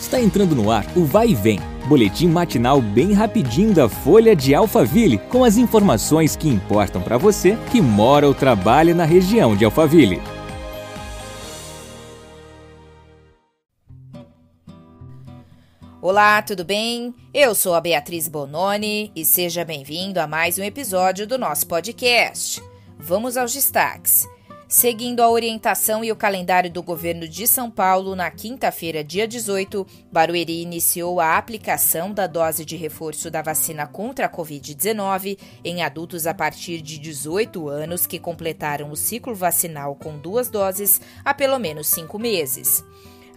Está entrando no ar o Vai e Vem, boletim matinal bem rapidinho da Folha de Alphaville, com as informações que importam para você que mora ou trabalha na região de Alphaville. Olá, tudo bem? Eu sou a Beatriz Bononi e seja bem-vindo a mais um episódio do nosso podcast. Vamos aos destaques. Seguindo a orientação e o calendário do governo de São Paulo, na quinta-feira, dia 18, Barueri iniciou a aplicação da dose de reforço da vacina contra a Covid-19 em adultos a partir de 18 anos que completaram o ciclo vacinal com duas doses há pelo menos cinco meses.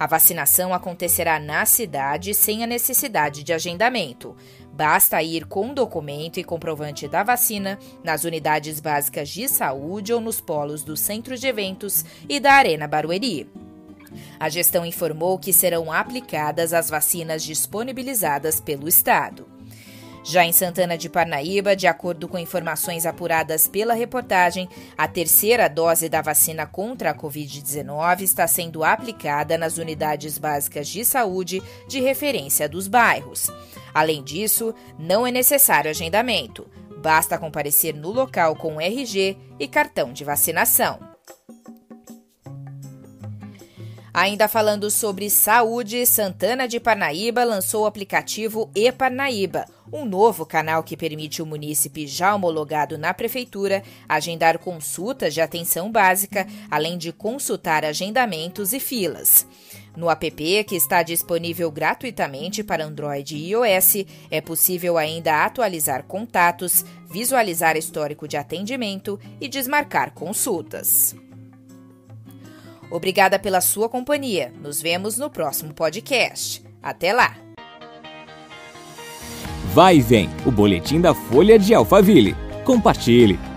A vacinação acontecerá na cidade sem a necessidade de agendamento. Basta ir com documento e comprovante da vacina nas unidades básicas de saúde ou nos polos do centro de eventos e da Arena Barueri. A gestão informou que serão aplicadas as vacinas disponibilizadas pelo Estado. Já em Santana de Parnaíba, de acordo com informações apuradas pela reportagem, a terceira dose da vacina contra a Covid-19 está sendo aplicada nas unidades básicas de saúde de referência dos bairros. Além disso, não é necessário agendamento. Basta comparecer no local com RG e cartão de vacinação. Ainda falando sobre saúde, Santana de Parnaíba lançou o aplicativo e-Parnaíba, um novo canal que permite o munícipe já homologado na prefeitura agendar consultas de atenção básica, além de consultar agendamentos e filas. No app, que está disponível gratuitamente para Android e iOS, é possível ainda atualizar contatos, visualizar histórico de atendimento e desmarcar consultas. Obrigada pela sua companhia. Nos vemos no próximo podcast. Até lá! Vai e vem o boletim da Folha de Alphaville. Compartilhe!